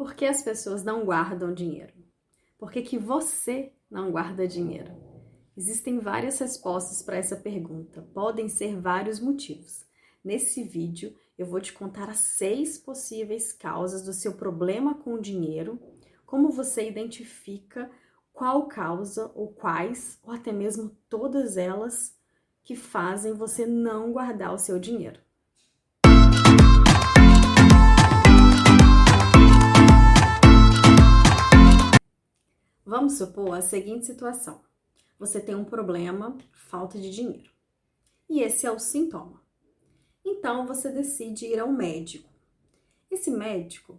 Por que as pessoas não guardam dinheiro? Por que, que você não guarda dinheiro? Existem várias respostas para essa pergunta, podem ser vários motivos. Nesse vídeo, eu vou te contar as seis possíveis causas do seu problema com o dinheiro, como você identifica qual causa ou quais, ou até mesmo todas elas, que fazem você não guardar o seu dinheiro. Vamos supor a seguinte situação: você tem um problema, falta de dinheiro, e esse é o sintoma. Então você decide ir ao médico. Esse médico,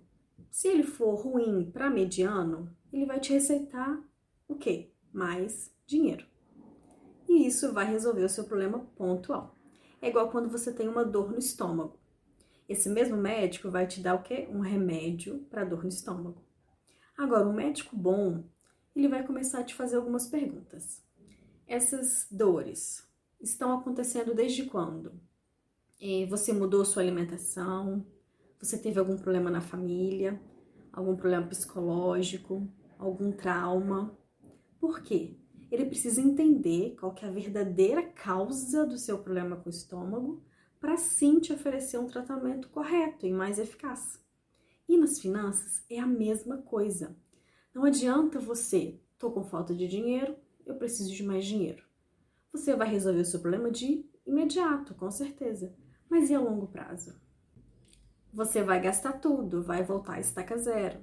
se ele for ruim para mediano, ele vai te receitar o quê? Mais dinheiro. E isso vai resolver o seu problema pontual. É igual quando você tem uma dor no estômago. Esse mesmo médico vai te dar o quê? Um remédio para dor no estômago. Agora, um médico bom, ele vai começar a te fazer algumas perguntas. Essas dores estão acontecendo desde quando? Você mudou sua alimentação? Você teve algum problema na família? Algum problema psicológico? Algum trauma? Por quê? Ele precisa entender qual que é a verdadeira causa do seu problema com o estômago para sim te oferecer um tratamento correto e mais eficaz. E nas finanças é a mesma coisa. Não adianta você, tô com falta de dinheiro, eu preciso de mais dinheiro. Você vai resolver o seu problema de imediato, com certeza. Mas e a longo prazo? Você vai gastar tudo, vai voltar a estaca zero.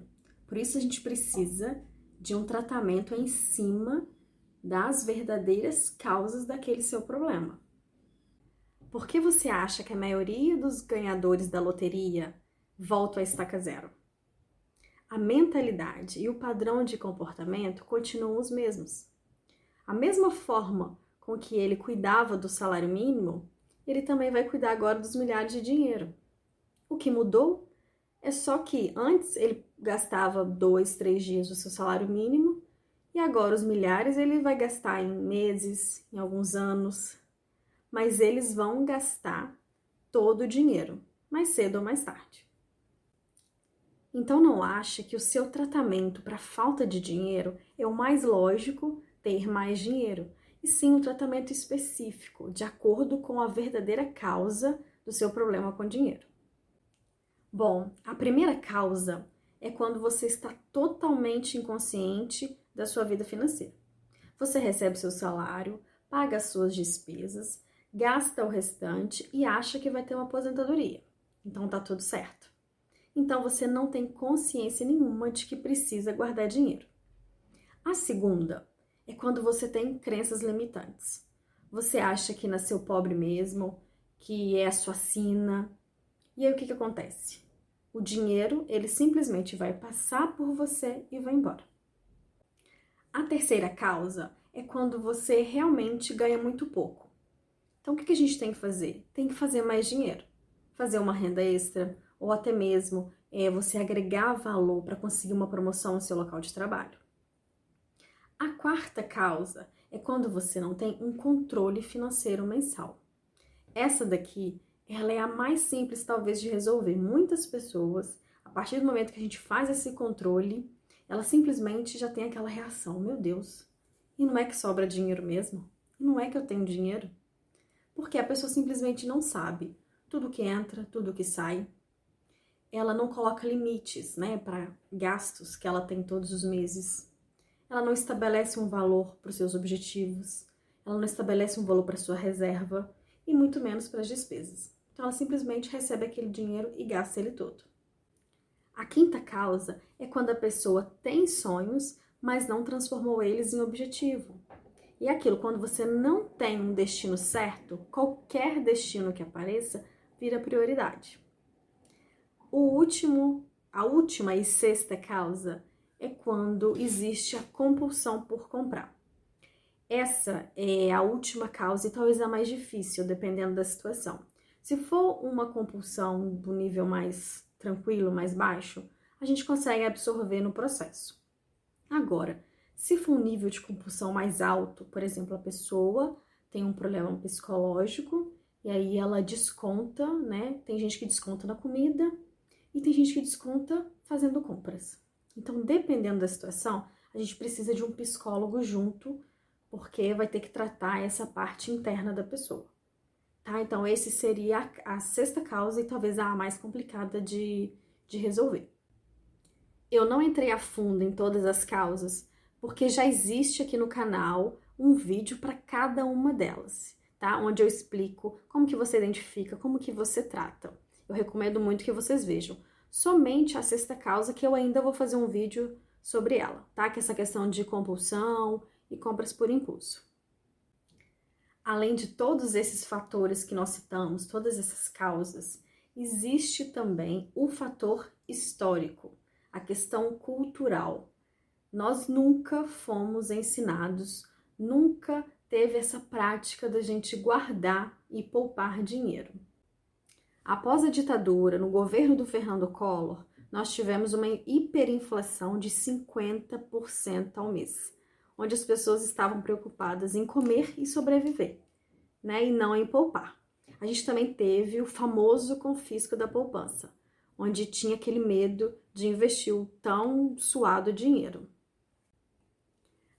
Por isso a gente precisa de um tratamento em cima das verdadeiras causas daquele seu problema. Por que você acha que a maioria dos ganhadores da loteria voltam à estaca zero? A mentalidade e o padrão de comportamento continuam os mesmos. A mesma forma com que ele cuidava do salário mínimo, ele também vai cuidar agora dos milhares de dinheiro. O que mudou é só que antes ele gastava dois, três dias do seu salário mínimo e agora os milhares ele vai gastar em meses, em alguns anos, mas eles vão gastar todo o dinheiro, mais cedo ou mais tarde. Então não acha que o seu tratamento para falta de dinheiro é o mais lógico ter mais dinheiro, e sim um tratamento específico, de acordo com a verdadeira causa do seu problema com dinheiro. Bom, a primeira causa é quando você está totalmente inconsciente da sua vida financeira. Você recebe seu salário, paga as suas despesas, gasta o restante e acha que vai ter uma aposentadoria. Então tá tudo certo então você não tem consciência nenhuma de que precisa guardar dinheiro. A segunda é quando você tem crenças limitantes. Você acha que nasceu pobre mesmo, que é a sua sina. E aí o que, que acontece? O dinheiro, ele simplesmente vai passar por você e vai embora. A terceira causa é quando você realmente ganha muito pouco. Então o que, que a gente tem que fazer? Tem que fazer mais dinheiro. Fazer uma renda extra, ou até mesmo é, você agregar valor para conseguir uma promoção no seu local de trabalho. A quarta causa é quando você não tem um controle financeiro mensal. Essa daqui, ela é a mais simples talvez de resolver. Muitas pessoas, a partir do momento que a gente faz esse controle, ela simplesmente já tem aquela reação, meu Deus, e não é que sobra dinheiro mesmo? E não é que eu tenho dinheiro? Porque a pessoa simplesmente não sabe tudo que entra, tudo que sai, ela não coloca limites, né, para gastos que ela tem todos os meses. Ela não estabelece um valor para os seus objetivos. Ela não estabelece um valor para sua reserva e muito menos para as despesas. Então ela simplesmente recebe aquele dinheiro e gasta ele todo. A quinta causa é quando a pessoa tem sonhos, mas não transformou eles em objetivo. E é aquilo, quando você não tem um destino certo, qualquer destino que apareça vira prioridade. O último, a última e sexta causa é quando existe a compulsão por comprar. Essa é a última causa e talvez a mais difícil, dependendo da situação. Se for uma compulsão do nível mais tranquilo, mais baixo, a gente consegue absorver no processo. Agora, se for um nível de compulsão mais alto, por exemplo, a pessoa tem um problema psicológico e aí ela desconta, né? Tem gente que desconta na comida, e tem gente que desconta fazendo compras. Então, dependendo da situação, a gente precisa de um psicólogo junto, porque vai ter que tratar essa parte interna da pessoa. Tá? Então, esse seria a, a sexta causa e talvez a mais complicada de, de resolver. Eu não entrei a fundo em todas as causas, porque já existe aqui no canal um vídeo para cada uma delas, tá? Onde eu explico como que você identifica, como que você trata. Eu recomendo muito que vocês vejam. Somente a sexta causa que eu ainda vou fazer um vídeo sobre ela, tá? Que é essa questão de compulsão e compras por impulso. Além de todos esses fatores que nós citamos, todas essas causas, existe também o fator histórico, a questão cultural. Nós nunca fomos ensinados, nunca teve essa prática da gente guardar e poupar dinheiro. Após a ditadura, no governo do Fernando Collor, nós tivemos uma hiperinflação de 50% ao mês, onde as pessoas estavam preocupadas em comer e sobreviver, né, e não em poupar. A gente também teve o famoso confisco da poupança, onde tinha aquele medo de investir o tão suado dinheiro.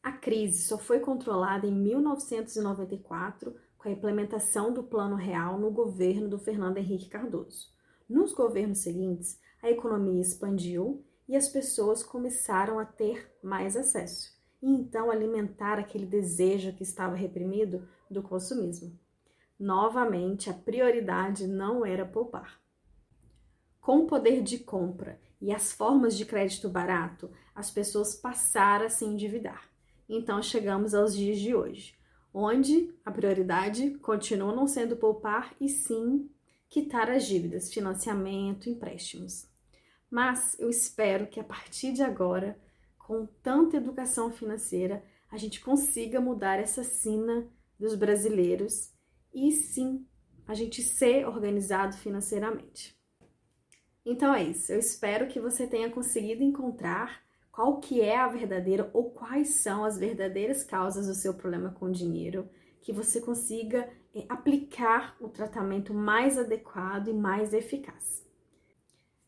A crise só foi controlada em 1994 com a implementação do Plano Real no governo do Fernando Henrique Cardoso. Nos governos seguintes, a economia expandiu e as pessoas começaram a ter mais acesso e então alimentar aquele desejo que estava reprimido do consumismo. Novamente, a prioridade não era poupar. Com o poder de compra e as formas de crédito barato, as pessoas passaram a se endividar. Então chegamos aos dias de hoje, onde a prioridade continua não sendo poupar e sim quitar as dívidas, financiamento, empréstimos. Mas eu espero que a partir de agora, com tanta educação financeira, a gente consiga mudar essa sina dos brasileiros e sim a gente ser organizado financeiramente. Então é isso. Eu espero que você tenha conseguido encontrar qual que é a verdadeira ou quais são as verdadeiras causas do seu problema com dinheiro, que você consiga é, aplicar o tratamento mais adequado e mais eficaz.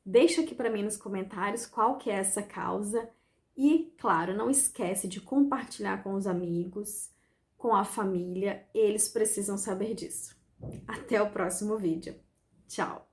Deixa aqui para mim nos comentários qual que é essa causa e, claro, não esquece de compartilhar com os amigos, com a família, eles precisam saber disso. Até o próximo vídeo. Tchau!